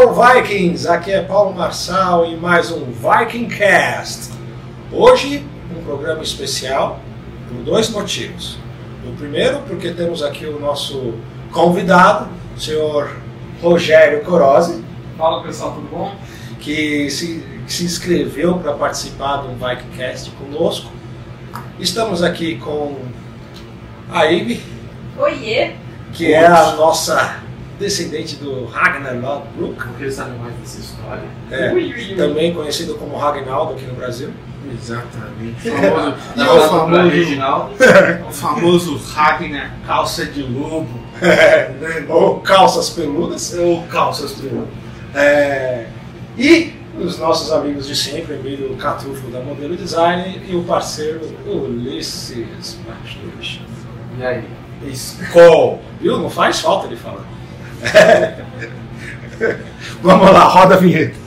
Hello Vikings! Aqui é Paulo Marçal em mais um Viking Cast. Hoje, um programa especial por dois motivos. O primeiro, porque temos aqui o nosso convidado, o senhor Rogério Corosi, Fala pessoal, tudo bom? que se, que se inscreveu para participar do Vikingcast conosco. Estamos aqui com a Ivy, Oiê! que é a nossa descendente do Ragnar Lodbrok, Eu queria saber mais dessa história. é, Ui, ui, ui. também conhecido como Ragnaldo aqui no Brasil. Exatamente. O famoso, é o famoso, Reginaldo. o famoso Ragnar calça de lobo É, ou calças peludas. ou calças de lobo. É, e os nossos amigos de sempre, Emílio Catufo da Modelo Design e o parceiro Ulisses Machus. E aí? Skol! Viu? Não faz falta ele falar. Vamos lá, roda a vinheta.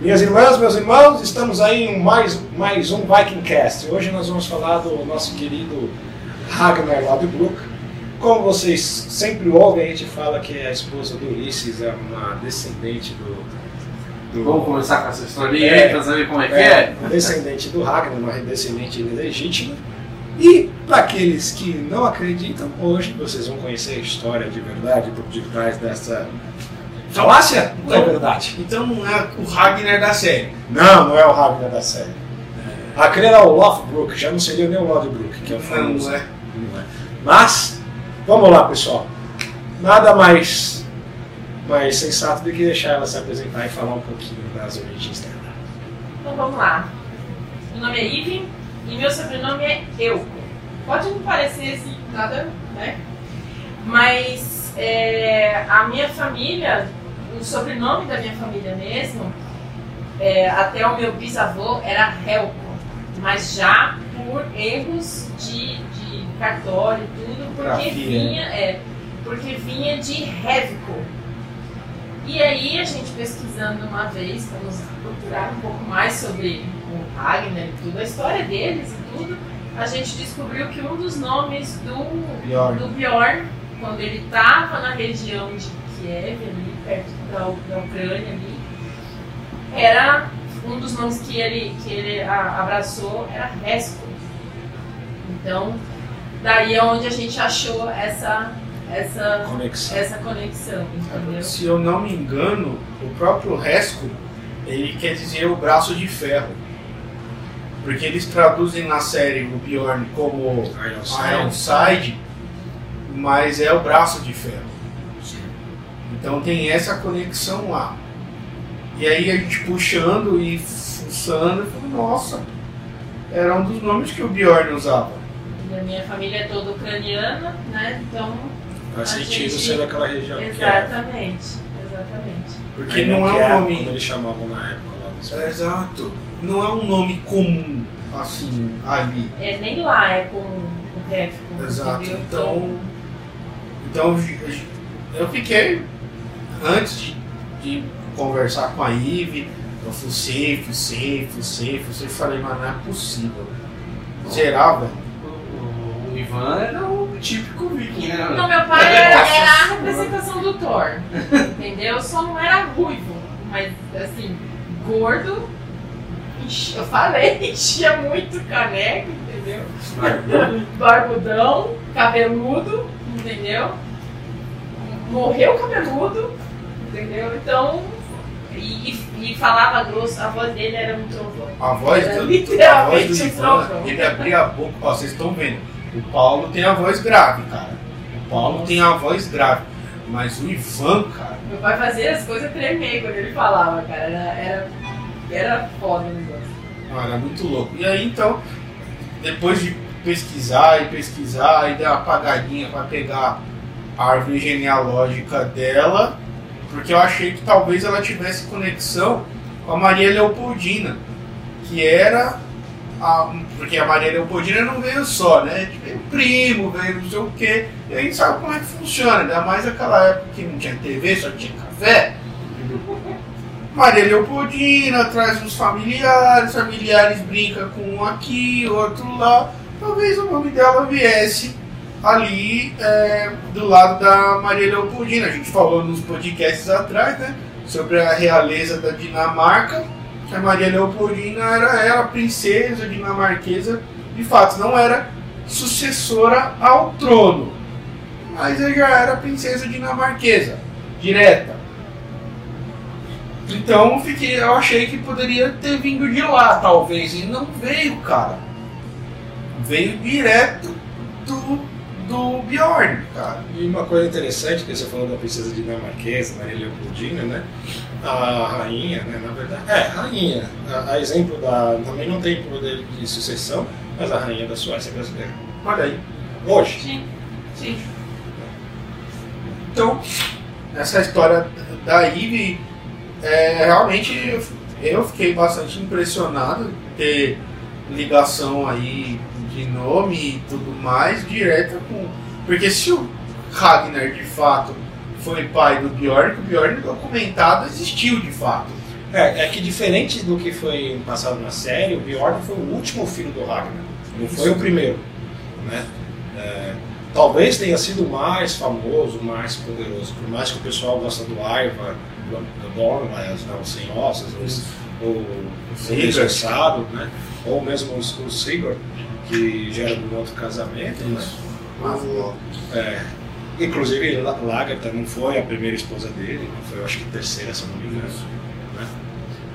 Minhas irmãs, meus irmãos, estamos aí em mais, mais um Vikingcast. Hoje nós vamos falar do nosso querido Ragnar Lodbrok. Como vocês sempre ouvem, a gente fala que a esposa do Ulisses é uma descendente do. do Vamos começar com essa historinha É. aí pra saber como é que é, é? uma descendente do Ragnar, uma descendente legítima. E para aqueles que não acreditam, hoje vocês vão conhecer a história de verdade por detrás dessa falácia. Não é verdade. Então não é o Ragnar da série. Não, não é o Ragnar da série. Aquele era o Lothbrok, já não seria nem o Lodbrok, que é o famoso. Não é. Não é. Mas, vamos lá, pessoal. Nada mais, mais sensato do que deixar ela se apresentar e falar um pouquinho das origens dela. Então vamos lá. Meu nome é Ive e meu sobrenome é Euco. Pode não parecer assim, nada, né? Mas é, a minha família, o sobrenome da minha família mesmo, é, até o meu bisavô era Helco, mas já por erros de, de cartório e tudo, porque Grafia, vinha, é, porque vinha de Révico. E aí a gente pesquisando uma vez, vamos procurar um pouco mais sobre o Ragnar e tudo, a história deles e tudo, a gente descobriu que um dos nomes do Bjorn. do Bjorn, quando ele estava na região de Kiev, ali perto da, da Ucrânia ali, era um dos nomes que ele, que ele abraçou era Resco. Então, daí é onde a gente achou essa, essa, Conexão. essa conexão, entendeu? Se eu não me engano, o próprio Resco, ele quer dizer o braço de ferro. Porque eles traduzem na série o Bjorn como Ironside, mas é o braço de ferro. Então tem essa conexão lá. E aí a gente puxando e fuçando, eu falei, nossa, era um dos nomes que o Bjorn usava. Minha família é toda ucraniana, né? Então, Faz sentido gente- ser daquela região. que é- exatamente, exatamente. Porque não que é um Como nome. eles chamavam na época lá. É, Exato. Não é um nome comum, assim, ali. É, nem lá é com o Réfico, Exato, entendeu? então- Então eu fiquei, antes de, de conversar com a Ive, eu fucei, fucei, fucei, fucei, falei, mas não é possível. Zerar, velho. O, Ivan era o típico viking, né? Não, meu pai era, era a representação do Thor, entendeu? Só não era ruivo, mas assim, gordo, enchi- eu falei, enchia muito caneco, entendeu? Barbudão, cabeludo, entendeu? Morreu cabeludo, entendeu? Então, e, e- falava grosso, a voz dele era um trovão. A voz Era do, a literalmente voz do um Ivan, trovão. ele abria a boca, ó, vocês estão vendo. O Paulo tem a voz grave, cara. O Paulo tem a voz grave. Mas o Ivan, cara, Meu pai fazia as coisas tremer quando ele falava, cara. Era, era, era foda o negócio. Ah, Era muito louco. E aí então, depois de pesquisar e pesquisar e dar uma apagadinha para pegar a árvore genealógica dela, porque eu achei que talvez ela tivesse conexão com a Maria Leopoldina, que era a, porque a Maria Leopoldina não veio só, né? Veio primo, veio não sei o quê. E a gente sabe como é que funciona, ainda mais naquela época que não tinha TV, só tinha café. Maria Leopoldina traz uns familiares, familiares brinca com um aqui, outro lá. Talvez o nome dela viesse ali é, do lado da Maria Leopoldina. A gente falou nos podcasts atrás, né? Sobre a realeza da Dinamarca. Que a Maria Leopoldina era, era princesa dinamarquesa. De fato, não era sucessora ao trono. Mas ela já era princesa dinamarquesa. Direta. Então fiquei, eu achei que poderia ter vindo de lá, talvez. E não veio, cara. Veio direto do, do Bjorn, cara. E uma coisa interessante que você falou da princesa dinamarquesa, Maria Leopoldina, né? A rainha, né? Na verdade, é, a rainha. A, a exemplo da. Também não tem poder de sucessão, mas a rainha da Suécia é brasileira. Olha aí. Hoje. Sim, sim. Então, essa história da Ivy, é, realmente eu- eu fiquei bastante impressionado ter ligação aí de nome e tudo mais direta com. Porque se o Ragnar de fato foi pai do Bjorn, que o Bjorn documentado existiu de fato. É, é que diferente do que foi passado na série, o Bjorn foi o último filho do Ragnar. Não foi o primeiro. Né? É, talvez tenha sido o mais famoso, o mais poderoso. Por mais que o pessoal gosta do Ivar, do, do Dornweiss, né, os sem ossos, os, o, o desgraçado, né? ou mesmo os- o Sigurd, que já era de um outro casamento. Né? O- é, inclusive, La- Lagertha não foi a primeira esposa dele, não foi, eu acho que terceira, se não me engano. né?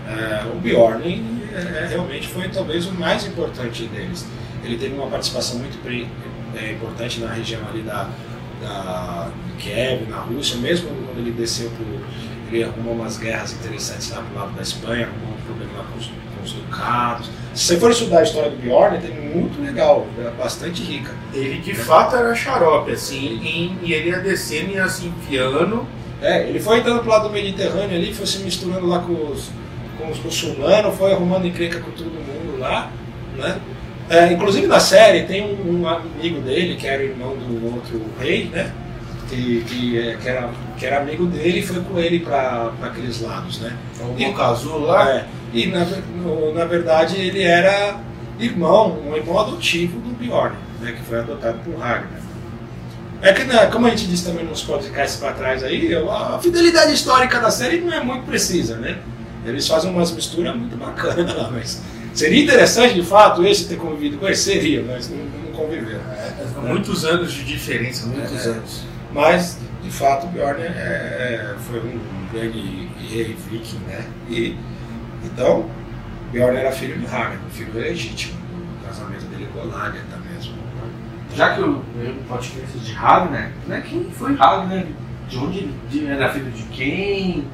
É, o Bjorn é, realmente foi talvez o mais importante deles. Ele teve uma participação muito é, importante na região ali da, da Kiev, na Rússia, mesmo quando ele desceu pro, ele arrumou umas guerras interessantes lá pro lado da Espanha, arrumou um problema lá com os, com os ducados. Se você for estudar a história do Bjorn, tem muito legal, é bastante rica. Ele de fato era xarope, assim, e, e ele ia descendo e ia se enfiando. É, ele foi entrando pro lado do Mediterrâneo ali, foi se misturando lá com os, com os muçulmanos, foi arrumando encrenca com todo mundo lá, né? É, inclusive na série tem um, um amigo dele, que era irmão do outro rei, né? Que, que, é, que, era, que era amigo dele e foi com ele para aqueles lados, né? O E- Boca Azul lá. É, e na, no- na verdade ele era irmão, um irmão adotivo do Bjorn, né, que foi adotado por Ragnar. É que, né, como a gente disse também nos podcasts para trás aí, a fidelidade histórica da série não é muito precisa, né? Eles fazem umas misturas muito bacanas lá, mas seria interessante de fato esse ter convivido com ele? Seria, mas não, não conviveram. Muitos anos de diferença, muitos É. anos. Mas, de fato, Bjorn é- é- foi um grande rei viking, né? E, então, Bjorn era filho de Ragnar, filho legítimo. O casamento dele com Lagertha mesmo. Já que o podcast de Ragnar, né? Quem foi Ragnar? De onde ele de- era filho de quem?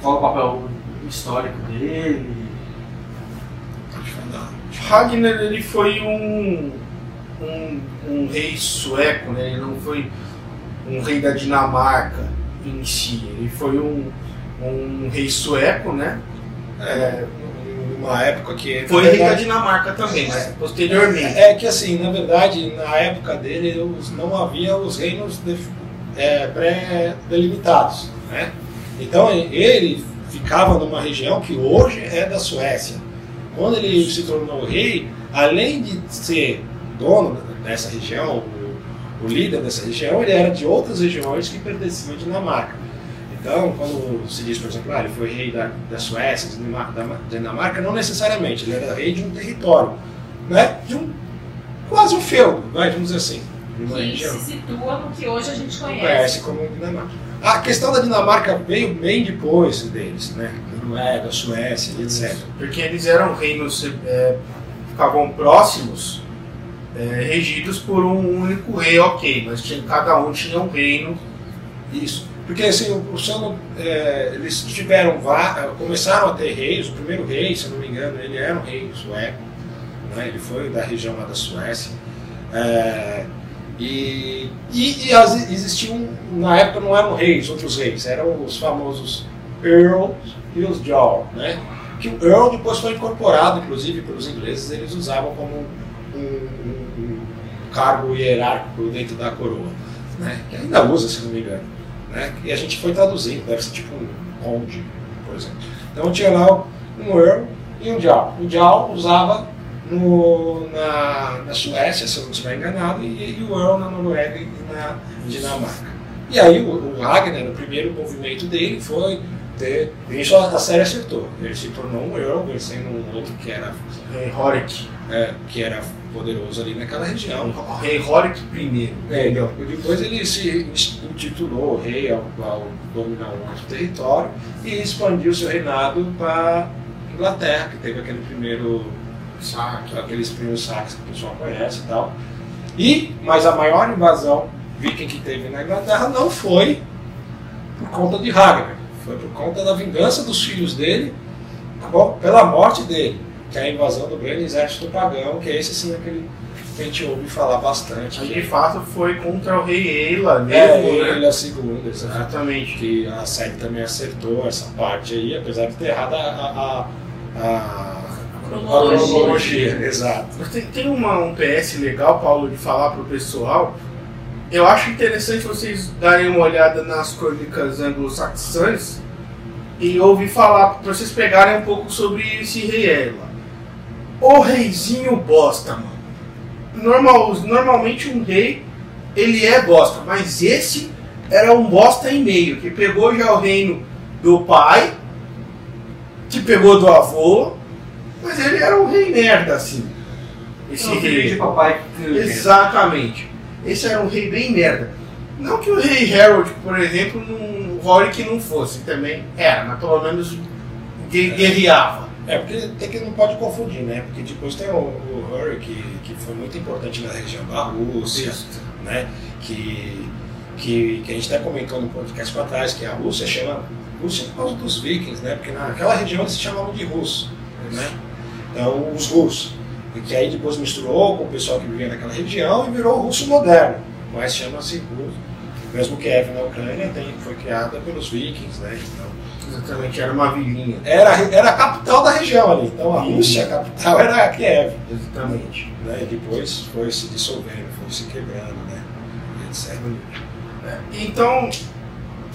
Qual o papel histórico dele? Pode falar. Ragnar ele foi um, um, um rei sueco, né? Ele não foi um rei da Dinamarca em si. Ele foi um, um rei sueco, né? É, numa época que. Foi rei da Dinamarca também, mas posteriormente. É que assim, na verdade, na época dele os- não havia os reinos def- é, pré-delimitados. Né? Então ele ficava numa região que hoje é da Suécia. Quando ele se tornou rei, além de ser dono dessa região, o, líder dessa região, ele era de outras regiões que pertenciam à Dinamarca. Então, quando se diz, por exemplo, ah, ele foi rei da, da Suécia, da Dinamarca, não necessariamente, ele era rei de um território, né? de um quase um feudo, vai, vamos dizer assim, Que região. se situa no que hoje a gente conhece. Conhece como Dinamarca. A questão da Dinamarca veio bem depois deles, né? Noruega, Suécia, etc. Porque eles eram reinos, é, ficavam próximos, é, regidos por um único rei, ok, mas tinha, cada um tinha um reino. Isso. Porque assim, o, o é, eles tiveram, va- começaram a ter reis, o primeiro rei, se não me engano, ele era um rei sueco, né? ele foi da região lá da Suécia. É, e e, e as- existiam, na época não eram reis, outros reis, eram os famosos Earls e os Jarl, né? Que o Earl depois foi incorporado, inclusive pelos ingleses, eles usavam como um- um cargo hierárquico dentro da coroa, né? Que ainda usa, se não me engano né? E a gente foi traduzindo, deve ser tipo um conde, por exemplo. Então tinha lá um Earl e um Jarl. O Jarl usava no, na, na Suécia, se eu não estiver enganado, e, e o Earl na Noruega e na Dinamarca. E aí o, o Ragnar, o primeiro movimento dele foi ter. Isso a série acertou. Ele se tornou um Earl, vencendo um outro que era. Rei Horik. É, que era poderoso ali naquela região. Rei Horik I. É, depois ele se intitulou rei ao, ao dominar um outro território e expandiu seu reinado para Inglaterra, que teve aquele primeiro saque, aqueles primeiros saques que o pessoal conhece e tal. E, mas a maior invasão viking que teve na Inglaterra não foi por conta de Ragnar, foi por conta da vingança dos filhos dele tá bom? pela morte dele, que é a invasão do grande exército pagão, que é esse sim aquele que a gente ouve falar bastante. Mas de fato foi contra o rei Eila mesmo, é, né? Eila II, Exatamente. Que a série também acertou essa parte aí, apesar de ter errado a, a, a, a Cronologia. cronologia. Exato. Mas Tem, tem uma, um PS legal, Paulo, de falar pro pessoal. Eu acho interessante vocês darem uma olhada nas crônicas anglo-saxãs e ouvir falar, pra vocês pegarem um pouco sobre esse rei Ela. O reizinho bosta, mano. Normal, normalmente um rei, ele é bosta, mas esse era um bosta e meio, que pegou já o reino do pai, que pegou do avô, mas ele era um rei merda, assim. Esse Não, filho de rei. papai. que- Exatamente. Esse era um rei bem merda. Não que o rei Harold, por exemplo, não, o Rorik não fosse, também era, mas pelo menos gue- guerreava. É, porque tem que não pode confundir, né? Porque depois tem o, o que, que foi muito importante na região da Rússia, né? Que, que, que a gente até comentou no podcast para trás, que a Rússia chama Rússia por causa dos vikings, né? Porque naquela região eles se chamavam de russo, né? Então, os russos. E que aí depois misturou com o pessoal que vivia naquela região e virou o russo moderno. Mas chama-se russo. Mesmo Kiev na Ucrânia tem, foi criada pelos vikings, né? Então, Exatamente, era uma vilinha. era, era a capital da região ali. Então a. Rússia, a capital era Kiev. Exatamente. Né? E depois foi se dissolvendo, foi se quebrando, né? E etc. Então,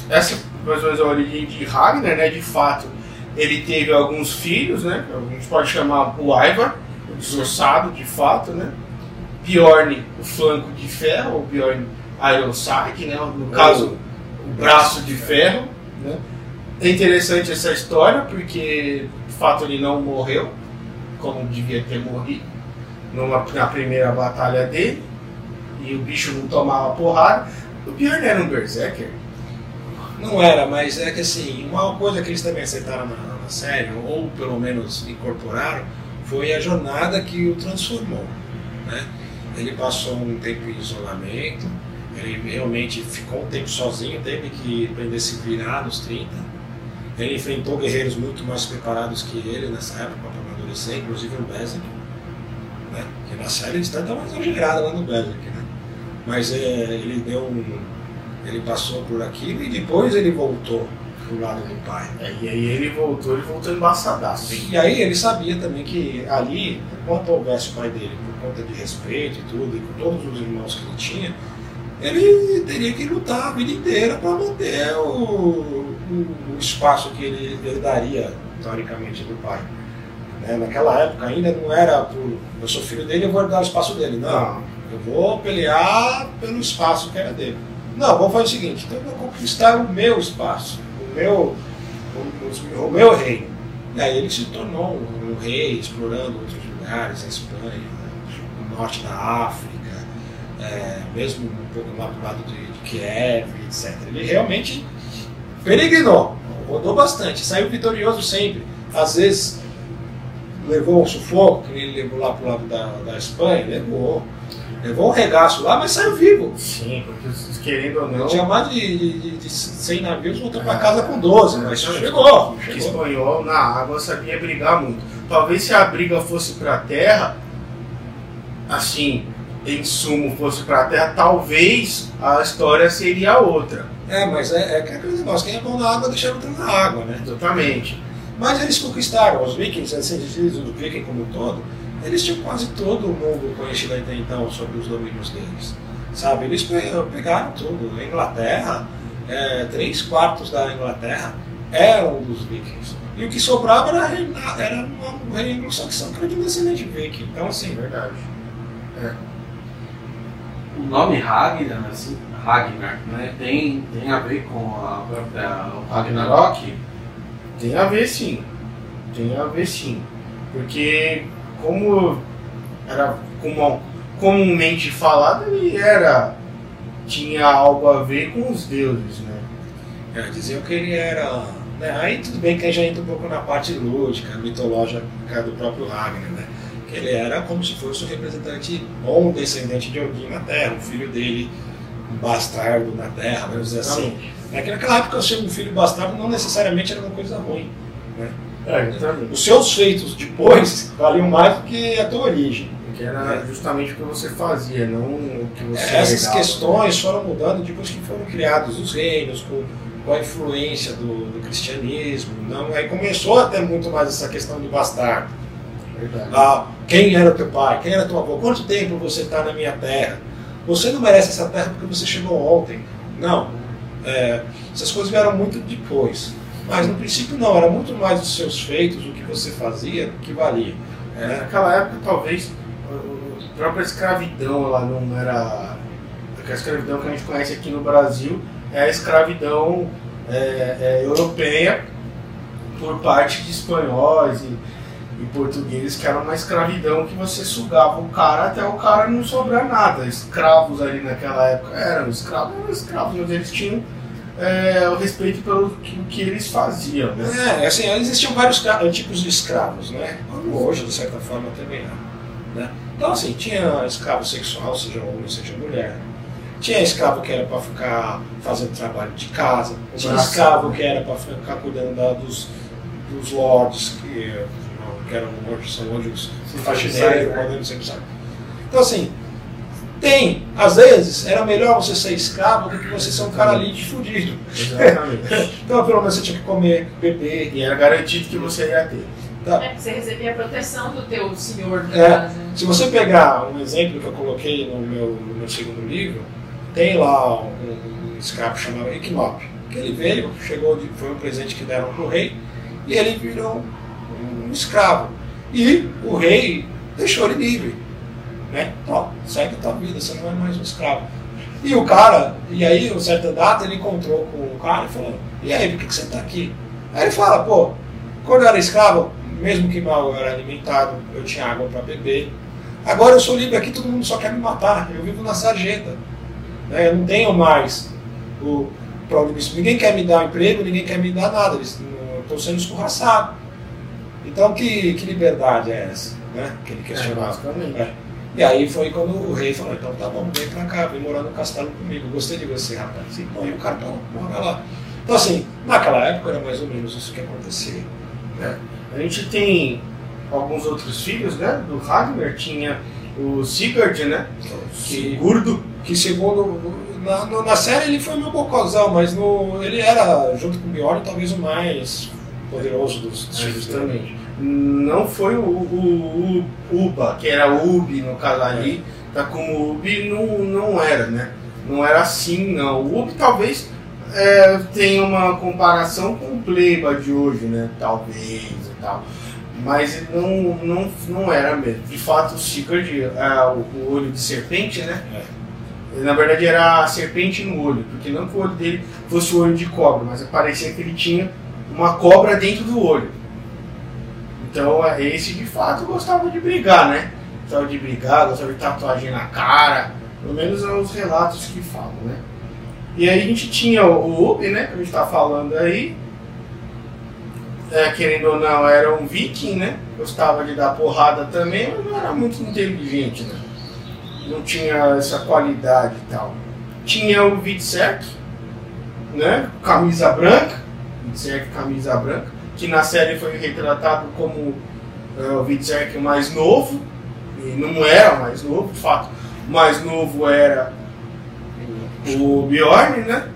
essa mais ou menos a origem de Ragnar, né? De fato, ele teve alguns filhos, né? A gente pode chamar o Ivar, desossado, de fato, né? Bjorn, o flanco de ferro, o Bjorn Ironside, né? No caso, o braço de ferro, né? É interessante essa história porque, de fato, ele não morreu, como devia ter morrido numa, na primeira batalha dele, e o bicho não tomava porrada. O Bjorn era um berserker. Não era, mas é que assim, uma coisa que eles também aceitaram na, na série, ou pelo menos incorporaram, foi a jornada que o transformou. Né? Ele passou um tempo em isolamento, ele realmente ficou um tempo sozinho, teve que aprender a se virar nos 30. Ele enfrentou guerreiros muito mais preparados que ele nessa época para amadurecer, inclusive o Bezek. Né? Na série eles tentam mais exagerada lá no Bezek. Né? Mas é, ele deu um. Ele passou por aquilo e depois ele voltou pro lado do pai. É, e aí ele voltou, ele voltou embaçadaço. E aí ele sabia também que ali, enquanto houvesse o pai dele, por conta de respeito e tudo, e com todos os irmãos que ele tinha, ele teria que lutar a vida inteira para manter o, o- o espaço que ele, ele daria, teoricamente, do pai. Né? Naquela época ainda não era por eu sou filho dele, eu vou dar o espaço dele. Não, eu vou pelear pelo espaço que era dele. Não, vamos fazer o seguinte, então eu vou conquistar o meu espaço, meu, o, o meu reino. E aí ele se tornou um, um rei, explorando outros lugares, a Espanha, o norte da África, é, mesmo um pouco lá do lado de, de Kiev, etc. Ele realmente peregrinou, rodou bastante, saiu vitorioso sempre. Às vezes levou um sufoco, que ele levou lá pro lado da, da Espanha, levou. Levou um regaço lá, mas saiu vivo. Sim, porque querendo ou não, Tinha mais de, de, de, de 100 navios, voltou para casa com 12, mas chegou. que chegou. espanhol na água sabia brigar muito. Talvez se a briga fosse pra terra, assim, em sumo fosse pra terra, talvez a história seria outra. É, mas é, é aquele negócio, quem é bom na água deixa outro na água, né? Exatamente. Mas eles conquistaram, os vikings, assim, os vikings como um todo, eles tinham quase todo o mundo conhecido até então sobre os domínios deles. Sabe, eles pe- pegaram tudo. A Inglaterra, é, três quartos da Inglaterra eram dos vikings. E o que sobrava era, era um rei anglo-saxão que era de descendente viking. Então, assim. Verdade. O nome Ragnar, assim, Ragnar, né, tem, tem a ver com a própria o Ragnarok? Tem a ver sim. Tem a ver sim. Porque como era como, comumente falado, ele era. tinha algo a ver com os deuses, né? É, diziam que ele era. Né, aí tudo bem que aí já entra um pouco na parte lúdica, mitológica do próprio Ragnar, né? Que ele era como se fosse o representante ou um descendente de Odin na Terra, um filho dele, um bastardo na Terra, vamos dizer assim. Que naquela época ser um filho bastardo não necessariamente era uma coisa ruim. Né? É. Os seus feitos depois valiam mais do que a tua origem. Que era justamente o que você fazia, não o que você É, Essas herdava, questões foram mudando depois que foram criados os reinos, com, com a influência do, do cristianismo. Não, aí começou até muito mais essa questão de bastardo. né? Verdade. Ah, quem era teu pai? Quem era tua avó? Quanto tempo você está na minha terra? Você não merece essa terra porque você chegou ontem. Não. É, essas coisas vieram muito depois. Mas no princípio não, era muito mais os seus feitos, o que você fazia, que valia. É, naquela época, talvez, a própria escravidão ela não era. A escravidão que a gente conhece aqui no Brasil é a escravidão é, é, europeia por parte de espanhóis e, e portugueses, que era uma escravidão que você sugava o cara até o cara não sobrar nada. Escravos ali naquela época eram escravos, eram escravos, mas eles tinham é, o respeito pelo que, que eles faziam. Né? É, assim, existiam vários tipos de escravos, né? Como hoje, de certa forma, também há. Né? Então, assim, tinha escravo sexual, seja homem, seja mulher. Tinha escravo que era para ficar fazendo trabalho de casa. Tinha Braço. escravo que era para ficar cuidando da- dos, dos lords, que, que eram hoje, são hoje os faxineiros, né? Então, assim, tem. Às vezes, era melhor você ser escravo do que você ser um cara ali de fudido. Exatamente. Então, pelo menos você tinha que comer, beber. e era garantido que você ia ter. Tá? É, você recebia a proteção do teu senhor É. casa. Se você pegar um exemplo que eu coloquei no meu, no meu segundo livro, tem lá um, um escravo chamado Equinop. Que ele veio, chegou, de- foi um presente que deram para o rei, e ele virou um escravo. E o rei deixou ele livre. Né? Ó, segue tua vida, você não é mais um escravo. E o cara, e aí, uma certa data, ele encontrou com o cara e falou: E aí, por que, que você está aqui? Aí ele fala: Pô, quando eu era escravo, mesmo que mal eu era alimentado, eu tinha água para beber. Agora eu sou livre aqui, todo mundo só quer me matar. Eu vivo na sarjeta. Né? Eu não tenho mais o onde me- Ninguém quer me dar um emprego, ninguém quer me dar nada. Eu estou sendo escorraçado. Então, que, que liberdade é essa? Né? Que ele É, questionava. É. E aí foi quando o rei falou, então tá bom, vem pra cá, vem morar no castelo comigo, gostei de você, rapaz. E, bom, e o cara tá, mora lá. Então assim, naquela época era mais ou menos isso que acontecia. A gente tem alguns outros filhos, né? Do Ragnar tinha o Sigurd, né? Que, Gordo. que segundo, na, na série ele foi meu bocozão, mas no, ele era, junto com o Bjorn, talvez o mais poderoso dos, dos filhos dele. Não foi o, o, o Uba, que era Ubi no caso ali, tá como Ubi não, não era, né? Não era assim, não. O Ubi talvez é, tenha uma comparação com o Pleiba de hoje, né? Talvez e tal. Mas não, não, não era mesmo. De fato, o Sigurd, é, o, o olho de serpente, né? Na verdade era a serpente no olho, porque não que o olho dele fosse o olho de cobra, mas parecia que ele tinha uma cobra dentro do olho. Então é, esse de fato gostava de brigar, né? Gostava de brigar, gostava de tatuagem na cara, pelo menos são os relatos que falam, né? E aí a gente tinha o, Ubi, né? Que a gente tá falando aí. É, querendo ou não, era um viking, né? Gostava de dar porrada também, mas não era muito inteligente, né? Não tinha essa qualidade e tal. Tinha o Vitsek, né? Camisa branca. Vitsek, camisa branca. Que na série foi retratado como é, o Vitsek mais novo. E não era mais novo, de fato. O mais novo era o Bjorn, né?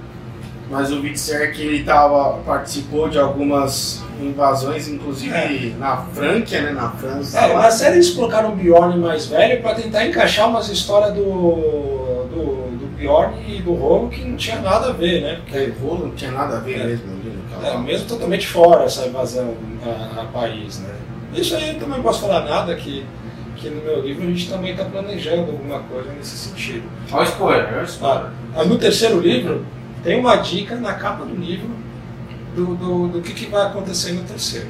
Mas o Berserk ele tava, participou de algumas invasões, inclusive É. na Franquia, né? Na França. É, na série eles colocaram o Bjorn mais velho pra tentar encaixar umas histórias do, do, do Bjorn e do Rolo que não tinha nada a ver, né? Porque o rolo não tinha nada a ver É. mesmo. É, mesmo totalmente fora essa invasão a, a Paris, né? Isso aí eu também não posso falar nada que, que no meu livro a gente também está planejando alguma coisa nesse sentido. Olha o spoiler, olha o spoiler. Ah, no terceiro livro tem uma dica na capa do livro do, do, do que, que vai acontecer no terceiro.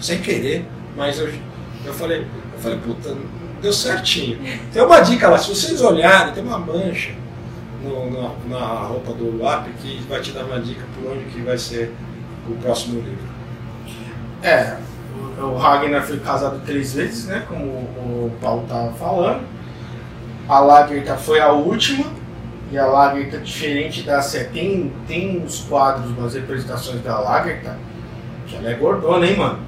Sem querer, mas eu, eu falei, eu falei, puta, deu certinho. Tem uma dica lá, se vocês olharem, tem uma mancha no- na, na roupa do lápis que vai te dar uma dica por onde que vai ser o próximo livro. É, o, Ragnar foi casado três vezes, né? Como o Paulo tava falando. A Lagertha foi a última. E a Lagertha, diferente da série, tem, tem uns quadros, umas representações da Lagertha, que ela é gordona, hein, mano?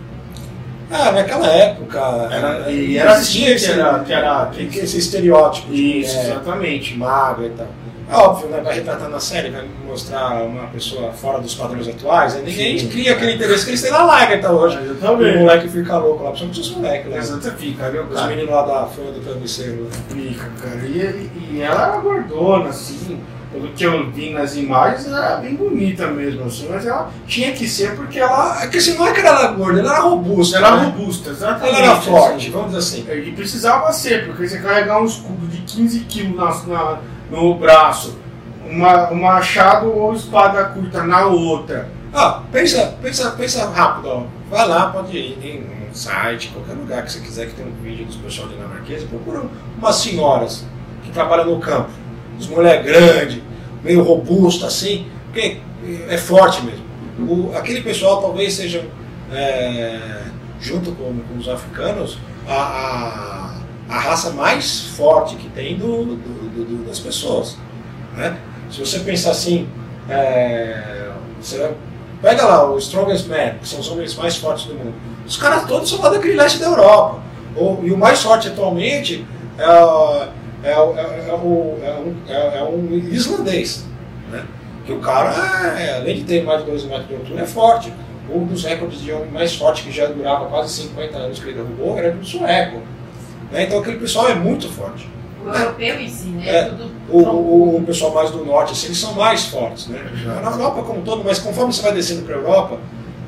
Ah, naquela época Era- e era assim que era- que era- esse, esse estereótipo Isso, mulher exatamente. magra e tal. É óbvio, né? Vai retratar na série, vai mostrar uma pessoa fora dos padrões atuais. Aí ninguém Sim. cria aquele interesse que eles têm na Lagertha hoje. O Exatamente. moleque fica louco lá, principalmente os moleques lá. Exatamente, fica, viu, Os cara? meninos lá da folha do travesseiro. lá. Fica, cara. E, e ela era gordona, assim. Pelo que eu vi nas imagens, ela era bem bonita mesmo, assim. Mas ela tinha que ser porque ela, É que assim, não é que ela era gorda, ela era robusta. ela era né? robusta, exatamente. Ela era forte, assim. vamos dizer assim. E precisava ser, porque você carregar um escudo de 15 quilos na, na- no braço, uma, um machado ou espada curta na outra. Ah, pensa, pensa, pensa rápido, ó. Vai lá, pode ir em um site, qualquer lugar que você quiser que tem um vídeo dos pessoal dinamarqueses, procura umas senhoras que trabalham no campo. As mulheres grandes, meio robusta assim, porque é forte mesmo. O- aquele pessoal talvez seja, é, junto com, com os africanos, a, a, a raça mais forte que tem do, do- do- do- das pessoas. Né? Se você pensar assim, é, você pega lá o Strongest Man, que são os homens mais fortes do mundo. Os caras todos são lá daquele leste da Europa. O- e o mais forte atualmente é, é, é, é um, é- é um islandês. Né? Que o cara, é, além de ter mais de 2 metros de altura, é forte. Um dos recordes de homem mais forte, que já durava quase 50 anos que ele derrubou, era do sueco. Né? Então aquele pessoal é muito forte. O europeu em si, né? É. O, o- o pessoal mais do norte, assim, eles são mais fortes, né? Na Europa como um todo, mas conforme você vai descendo para a Europa,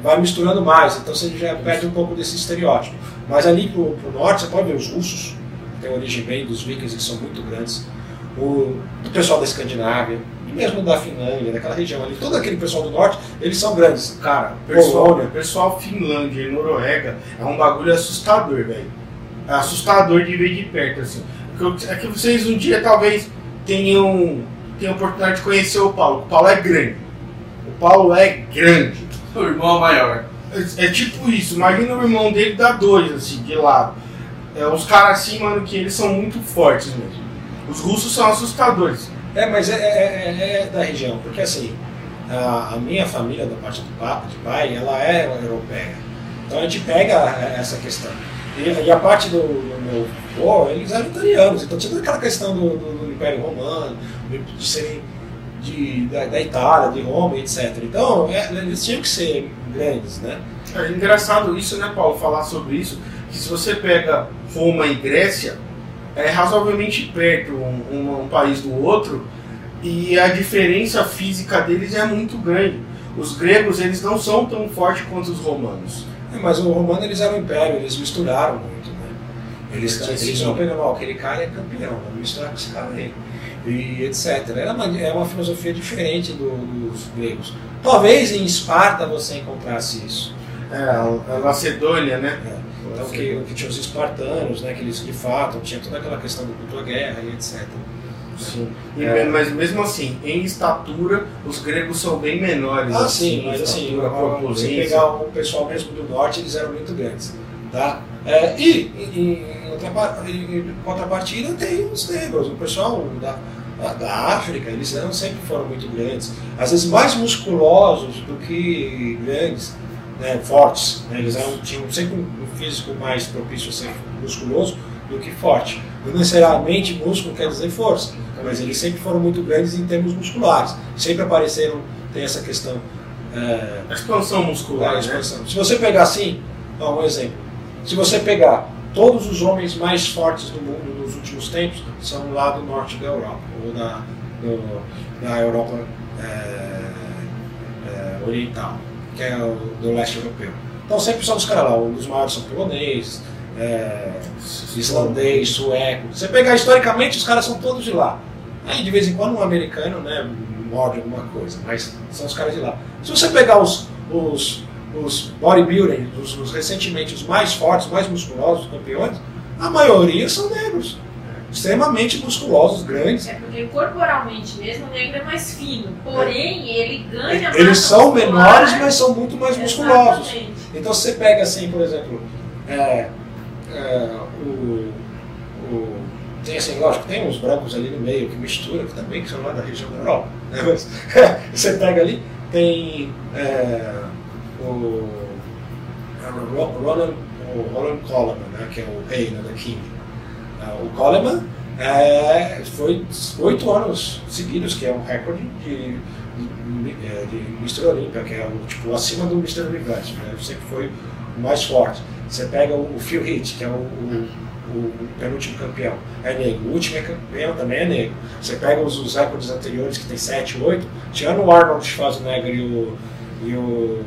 vai misturando mais, então você já perde um pouco desse estereótipo. Mas ali pro, pro norte, você pode ver os russos, que tem origem bem dos vikings, que são muito grandes, o, o pessoal da Escandinávia, e mesmo da Finlândia, daquela região ali, todo aquele pessoal do norte, eles são grandes. Cara, pessoal, Polônia. pessoal Finlândia e Noruega é um bagulho assustador, velho. É assustador de ver de perto, assim. É que vocês um dia talvez tenham, tenham a oportunidade de conhecer o Paulo. O Paulo é grande. O Paulo é grande. O irmão maior. É, é tipo isso, imagina o irmão dele dá dois, assim, de lado. É, os caras assim, mano, que eles são muito fortes mesmo. Os russos são assustadores. É, mas é, é- é- é da região, porque assim, a, a minha família, da parte do pai, de pai, ela é europeia. Então a gente pega essa questão. E, e a parte do, do meu avô, eles eram italianos, então tinha toda aquela questão do, do- do Império Romano, de, serem de, da, da Itália, de Roma, etc. Então é, eles tinham que ser grandes, né? É engraçado isso, né, Paulo, falar sobre isso, que se você pega Roma e Grécia, é razoavelmente perto um, um- um país do outro, e a diferença física deles é muito grande. Os gregos, eles não são tão fortes quanto os romanos. É, mas o romano eles eram império, eles misturaram muito, né? Eles, eles pegando, ó, aquele cara é campeão, vamos misturar com esse cara aí. E etc. Era uma, é uma filosofia diferente do- dos gregos. Talvez em Esparta você encontrasse isso. É, a Macedônia, né? Então, que, que tinha os espartanos, né? Que eles de fato tinha toda aquela questão do culto à guerra e etc. Sim. E É. Mas mesmo assim, em estatura, os gregos são bem menores. Ah, sim, em mas assim, corpulência. pegar o pessoal mesmo do norte, eles eram muito grandes. Tá? É, e em, em outra em- contrapartida tem os negros, o pessoal da, da- da África, eles eram, sempre foram muito grandes, às vezes mais musculosos do que grandes, né, fortes. né? Eles eram, tinham sempre um físico mais propício a ser musculoso do que forte. Não necessariamente músculo quer dizer força, mas eles sempre foram muito grandes em termos musculares. Sempre apareceram tem essa questão é, A expansão muscular, da né? expansão. Se você pegar assim, ó, um exemplo. Se você pegar todos os homens mais fortes do mundo nos últimos tempos, são lá do norte da Europa, ou da, do- da Europa é, é, oriental, que é o do leste europeu. Então sempre são os caras lá, os maiores são polonês, é, islandês, sueco. Você pegar historicamente, os caras são todos de lá. Aí de vez em quando um americano, né, morde alguma coisa, mas são os caras de lá. Se você pegar os, os, os bodybuilders, os, os recentemente os mais fortes, mais musculosos, os campeões, a maioria são negros. Extremamente musculosos, grandes. É porque corporalmente mesmo o negro é mais fino. Porém, ele ganha Eles massa são menores, mas são muito mais musculosos. Exatamente. Então você pega assim, por exemplo, é, é, o, o- tem assim, lógico, tem uns brancos ali no meio que mistura, que também que são lá da região da Europa. né? Mas, você pega ali, tem é, o, é o Ro- Roland, o Roland Coleman, né, que é o rei né, da King. É, o Coleman é, foi oito anos seguidos, que é um recorde de, de, é, de Mr. Olímpia, que é o, tipo, acima do Mr. Universo, né? sempre foi o mais forte. Você pega o, o Phil Heath, que é o, o, o penúltimo campeão, é negro. O último campeão também é negro. Você pega os, os recordes anteriores, que tem 7, 8, tirando o Arnold Schwarzenegger e o, e o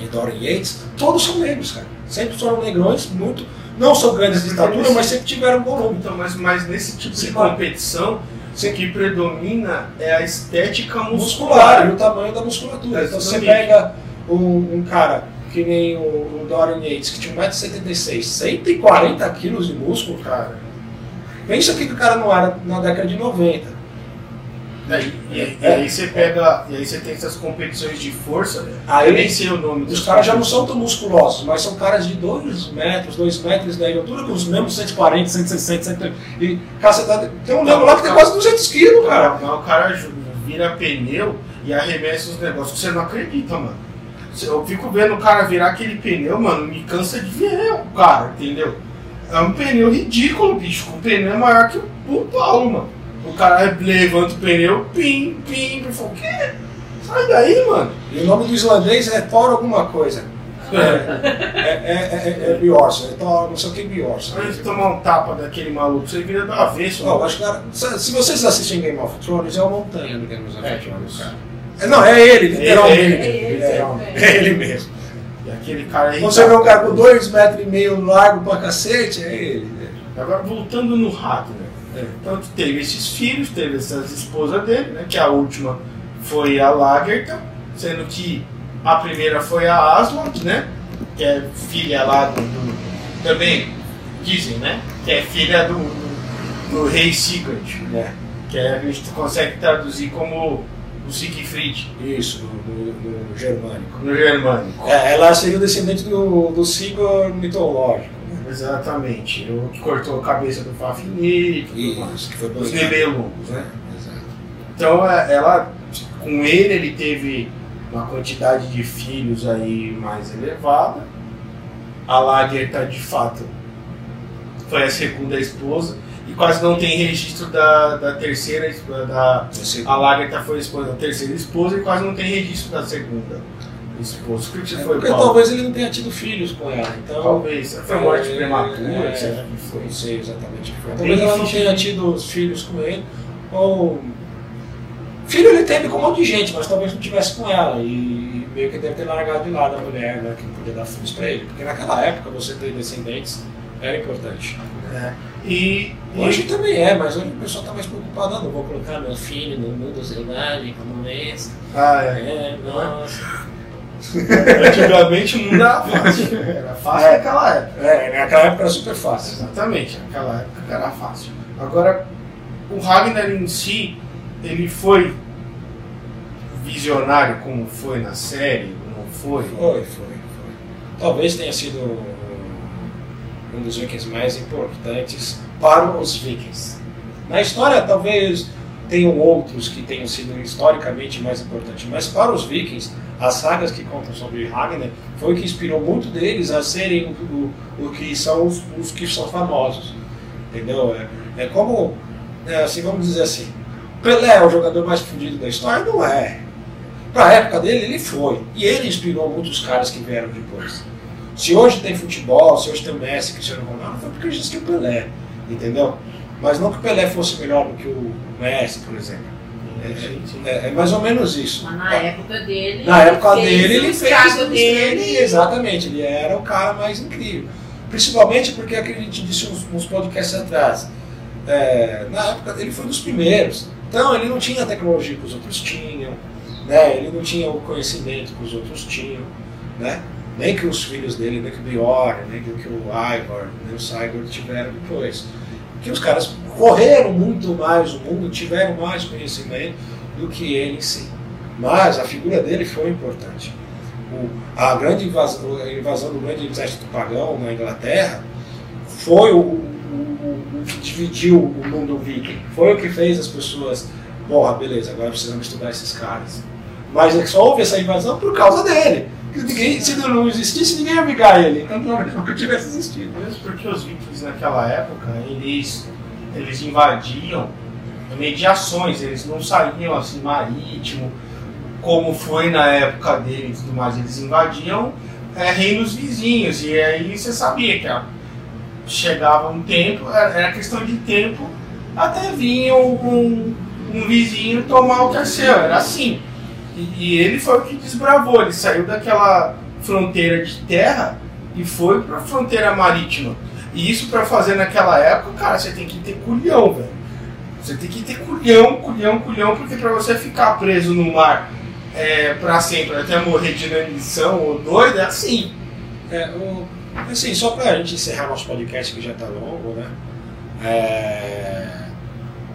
e Dorian Yates, todos são negros, cara. Sempre foram negrões, muito. Não são grandes de estatura, mas sempre tiveram volume. Então, mas, mas nesse tipo de Sim. competição, o que predomina é a estética muscular muscular. e o tamanho da musculatura. Então você pega um, um cara que nem o, Dorian Yates, que tinha 1,76m, 140 quilos de músculo, cara. Pensa o que o cara não era na década de 90. É, e, e- e aí você pega, e aí você tem essas competições de força, Aí- eu nem sei o nome Os caras já não são tão musculosos, mas são caras de 2 metros, 2 metros de altura, com os mesmos 140, 160, 130. E, cara, você tá, tem um nego lá que tem quase 200 quilos, cara. O cara vira pneu e arremessa os negócios que você não acredita, mano. Eu fico vendo o cara virar aquele pneu, mano, me cansa de ver o cara, entendeu? É um pneu ridículo, bicho. O pneu é maior que o, Paulo, mano. O cara levanta o pneu, pim, pim, eu falo, o quê? Sai daí, mano. E o nome do islandês é Thor alguma coisa. É, é, é, é, é Bjornsson, é Thor, não sei o que Bjornsson. Antes de tomar um tapa daquele maluco, você vira do avesso, Não, mano. acho que, cara, se vocês assistem Game of Thrones, é o Montanha do Game of É, Thrones. É, não, é ele, literalmente. É ele, é ele, literalmente. é. É ele mesmo. E aquele cara aí. Você vê um cara com dois metros e meio largo pra cacete, é ele. Agora voltando no Ragnar. É. Então teve esses filhos, teve essas esposas dele, né? Que a última foi a Lagertha, sendo que a primeira foi a Aslak, né? Que é filha lá do, do- Também dizem, né? Que é filha do, do, do rei Sigurd. É. Que é, a gente consegue traduzir como o Siegfried Isso, no germânico. no germânico. É, ela seria o descendente do, do mitológico. né? Exatamente. O que cortou a cabeça do Fafnir e tudo mais. Isso, que foi Os. Nibelungos, né? Exato. Então é, ela, com ele, ele teve uma quantidade de filhos aí mais elevada. A Lagertha, de fato, foi a segunda esposa e quase não tem registro da, da terceira. Da, a Lagertha foi a, esposa, a terceira esposa e quase não tem registro da segunda esposa. O que É, foi, porque Paulo? talvez ele não tenha tido filhos com ela. Então, Talvez. Foi morte É, prematura, é, etc. foi. Não sei exatamente o que foi. Talvez ela não tenha tido os filhos com ele. Ou. Filho ele teve com um monte de gente, mas talvez não tivesse com ela. E meio que deve ter largado de lado a mulher, né? Que não podia dar filhos pra ele. Porque naquela época você ter descendentes era importante. É. E, Hoje também é, mas hoje o pessoal tá mais preocupado. Ah, não vou colocar meu filho no mundo selvagem como esse. ah, é. É, nossa. Antigamente o mundo era fácil. Era fácil É. naquela época. É, naquela época era super fácil. Exatamente, naquela época era fácil. Agora, o Ragnar em si, ele foi visionário como foi na série, não foi? Foi, foi, foi. Talvez tenha sido um dos vikings mais importantes para os vikings. Na história, talvez tenham outros que tenham sido historicamente mais importantes, mas para os vikings, as sagas que contam sobre Ragnar foi o que inspirou muito deles a serem o, o, o que são os, os que são famosos. Entendeu? É, é como, é, assim, vamos dizer assim, Pelé é o jogador mais fudido da história? Não é. Para a época dele, ele foi. E ele inspirou muitos caras que vieram depois. Se hoje tem futebol, se hoje tem o Messi, Cristiano Ronaldo, foi porque existia o Pelé, entendeu? Mas não que o Pelé fosse melhor do que o Messi, por exemplo. É, é, é mais ou menos isso. Mas na época dele. Na época dele, ele fez o dele. dele. Exatamente, ele era o cara mais incrível. Principalmente porque, aquele que a gente disse uns, uns podcasts atrás, é, na época ele foi dos primeiros. Então ele não tinha a tecnologia que os outros tinham, né? ele não tinha o conhecimento que os outros tinham, né? Nem que os filhos dele, nem que o Bjorn, nem que o Ivor, nem o Cygor tiveram depois. Que os caras correram muito mais o mundo, tiveram mais conhecimento do que ele em si. Mas a figura dele foi importante. O- a grande invasão, a invasão do grande exército pagão na Inglaterra foi o, o- o- que dividiu o mundo viking. Foi o que fez as pessoas, porra, beleza, agora precisamos estudar esses caras. Mas é só houve essa invasão por causa dele. Que Ninguém, se não existisse, ninguém ia brigar ele. Então não nunca tivesse existido. Mesmo porque os vikings naquela época, eles, eles invadiam mediações, eles não saíam assim marítimo, como foi na época deles e tudo mais, eles invadiam é, reinos vizinhos, e aí você sabia que ó, chegava um tempo, era era questão de tempo, até vinha um, um vizinho tomar o terceiro, era assim. E, e ele foi o que desbravou, ele saiu daquela fronteira de terra e foi para a fronteira marítima. E isso para fazer naquela época, cara, você tem que ter culhão, velho. Você tem que ter culhão, culhão, culhão, porque para você ficar preso no mar é, para sempre, até morrer de inanição ou doido, é assim. É, o, assim, só pra gente encerrar nosso podcast que já tá longo, né? É,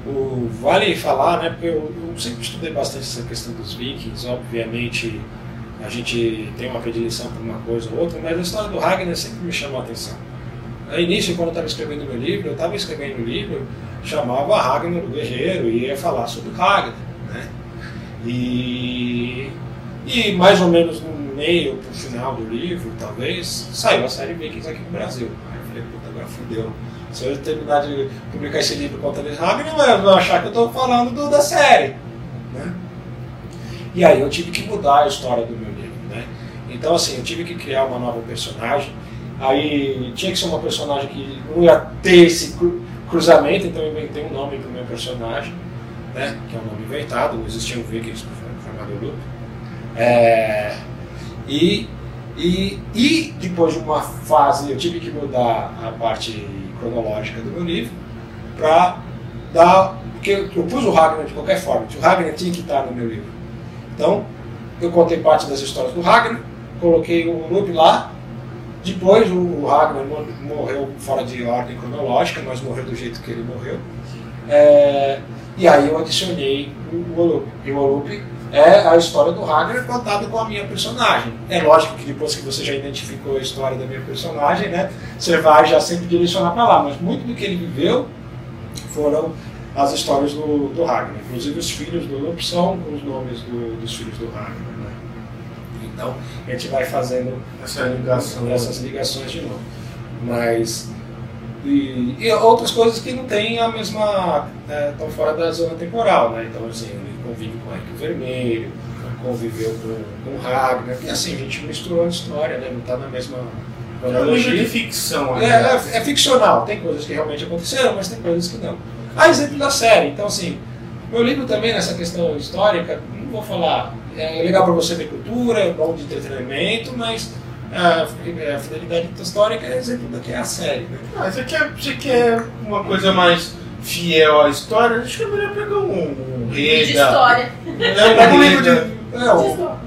o, vale falar, né? Porque eu, eu sempre estudei bastante essa questão dos vikings, obviamente a gente tem uma predileção por uma coisa ou outra, mas a história do Ragnar sempre me chamou a atenção. No início, quando eu estava escrevendo meu livro, eu estava escrevendo o livro, chamava Ragnar o Guerreiro e ia falar sobre Ragnar, né? E, e mais ou menos no meio pro final do livro, talvez, saiu a série Vikings aqui no Brasil. Aí eu falei, puta, agora fudeu. Se eu terminar de publicar esse livro contando esse Ragnar, vão achar que eu estou falando do- da série. Né? E aí eu tive que mudar a história do meu livro. Né? Então, assim, eu tive que criar uma nova personagem. Aí tinha que ser uma personagem que não ia ter esse cru- cruzamento, então eu inventei um nome para o meu personagem, né? que é um nome inventado, não existiam vikings formado grupo. É, e, e, e depois de uma fase, eu tive que mudar a parte cronológica do meu livro para dar. Porque eu pus o Ragnar de qualquer forma, o Ragnar tinha que estar no meu livro. Então, eu contei parte das histórias do Ragnar, coloquei o Lupe lá. Depois, o, Ragnar mo- morreu fora de ordem cronológica, mas morreu do jeito que ele morreu. É, e aí eu adicionei o, Olup. E o Olup é a história do Ragnar contada com a minha personagem. É lógico que depois que você já identificou a história da minha personagem, né, você vai já sempre direcionar para lá. Mas muito do que ele viveu foram as histórias do, do Ragnar. Inclusive os filhos do Olup são os nomes do- dos filhos do Ragnar. né. Então a gente vai fazendo Essa ligação. essas ligações de novo. Mas. E, e outras coisas que não têm a mesma. estão fora da zona temporal, né? Então, assim, convive com o Arco Vermelho, conviveu com, com o Ragnar, e assim, a gente misturou a história, né? Não está na mesma É um livro de cronologia. ficção, É, né? é, é ficcional, tem coisas que realmente aconteceram, mas tem coisas que não. A exemplo da série, então assim, meu livro também nessa questão histórica, não vou falar, é legal para você ver cultura, é bom de entretenimento, mas a, a fidelidade histórica é exemplo da que é a série. Né? Ah, você, quer, você quer uma coisa mais fiel à história? Acho que é melhor pegar um, um De Reda. história. É, Pega um livro de. Não,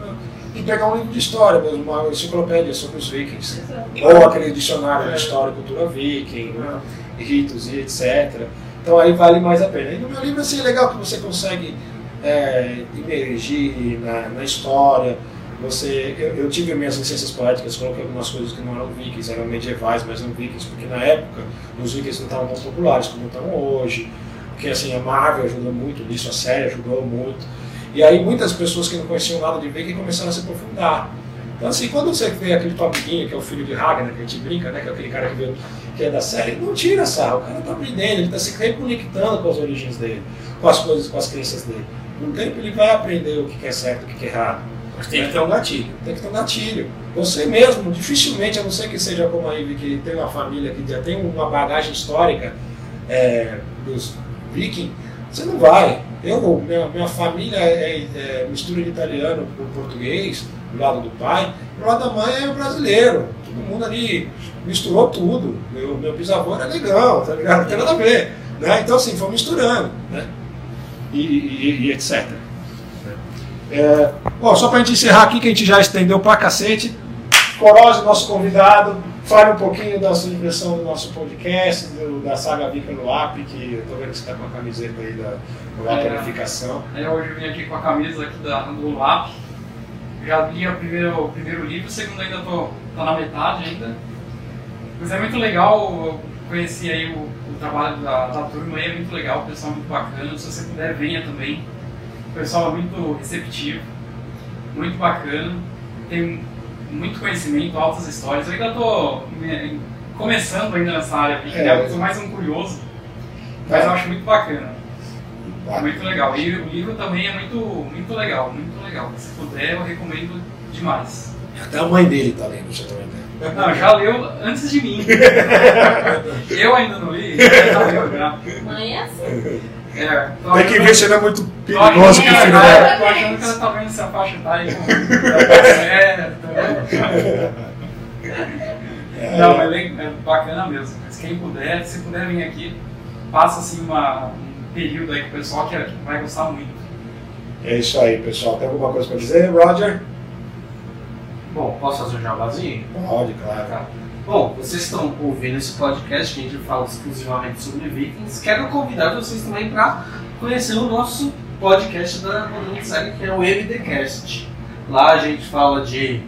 e pegar um livro de história mesmo, uma enciclopédia sobre os vikings. Exato. Ou aquele dicionário É. de história e cultura viking, né? ritos e etc. Então aí vale mais a pena. E no meu livro assim, é legal que você consegue é, imergir na, na história. Você, eu, eu tive minhas licenças poéticas, coloquei algumas coisas que não eram vikings, eram medievais, mas não vikings, porque na época os vikings não estavam tão populares como estão hoje. Porque assim, a Marvel ajudou muito nisso, a série ajudou muito. E aí muitas pessoas que não conheciam nada de viking começaram a se aprofundar. Então assim, quando você vê aquele amiguinho, que é o filho de Ragnar, que a gente brinca, né, que é aquele cara que veio que é da série, não tira sarro. O cara tá aprendendo, ele tá se reconectando com as origens dele, com as coisas, com as crenças dele. Com o tempo ele vai aprender o que é certo, o que é errado. Mas tem que ter um gatilho. Tem que ter um gatilho. Você mesmo, dificilmente, a não ser que seja como a Ivy, que tem uma família que já tem uma bagagem histórica é, dos vikings, você não vai. Eu, minha, minha família é, é mistura de italiano com português, do lado do pai, do lado da mãe é brasileiro. Todo mundo ali misturou tudo. Meu, meu bisavô era legal, tá ligado? Não tem nada a ver. Né? Então, assim, foi misturando. Né? E, e, e etc. É, bom, só para a gente encerrar aqui, que a gente já estendeu pra cacete. Corose, nosso convidado, fale um pouquinho da sua impressão do nosso podcast, do, da saga Vica no Lap, que eu tô vendo que você está com a camiseta aí da, do Lap É. Aí hoje eu vim aqui com a camisa aqui da, do LAP. Já li o primeiro, o primeiro livro, o segundo ainda tô tá na metade ainda. Mas é muito legal, eu conheci aí o, o trabalho da, da turma aí, é muito legal, o pessoal é muito bacana. Se você puder, venha também. O pessoal é muito receptivo, muito bacana, tem muito conhecimento, altas histórias. Eu ainda me- começando ainda nessa área, porque É. eu sou mais um curioso, mas eu acho muito bacana. É muito legal. E o livro também é muito, muito legal, muito legal. Se puder, eu recomendo demais. Até a mãe dele tá lendo, você também tem. Não, já leu antes de mim. eu ainda não li, ele já leu já. Mãe é assim. É, Tem que achando- ver se ele é muito perigoso que pro filho dela. Tô achando que ela tá vendo se a faixa tá aí com tá certo. Não, é, bem- é bacana mesmo. Mas quem puder, se puder vir aqui, passa assim uma, um período aí com o pessoal que vai gostar muito. É isso aí, pessoal. Tem alguma coisa para dizer, Roger? Bom, posso fazer um jabazinho? Pode, claro. Tá. Bom, vocês estão ouvindo esse podcast que a gente fala exclusivamente sobre Vikings. Quero convidar vocês também para conhecer o nosso podcast da Série, que é o MDcast. Lá a gente fala de,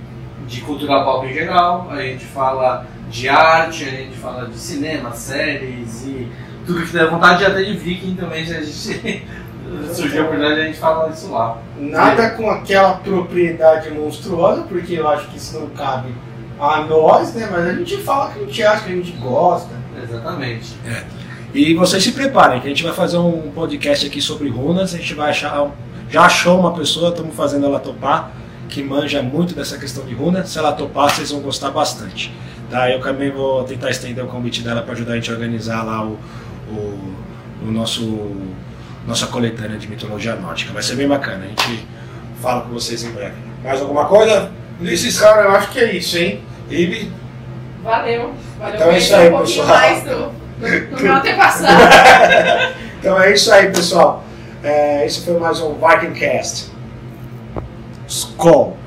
de cultura pop em geral, a gente fala de arte, a gente fala de cinema, séries e tudo que der vontade, até de Viking também, a gente surgiu a oportunidade, a gente fala isso lá. Nada com aquela propriedade monstruosa, porque eu acho que isso não cabe a nós, né? Mas a gente fala que a gente acha, que a gente gosta. Exatamente. E vocês se preparem, que a gente vai fazer um podcast aqui sobre runas. A gente vai achar. Já achou uma pessoa, estamos fazendo ela topar, que manja muito dessa questão de runa. Se ela topar, vocês vão gostar bastante. Tá? Eu também vou tentar estender o convite dela para ajudar a gente a organizar lá o, o, o nosso nossa coletânea de mitologia nórdica. Vai ser bem bacana. A gente fala com vocês em breve. Mais alguma coisa? Ulisses? Cara, eu acho que é isso, hein? Ive? Valeu. Valeu Então é isso aí, um pessoal. mais do, do, do meu antepassado. Então é isso aí, pessoal. É, esse foi mais um Vikingcast. Skol!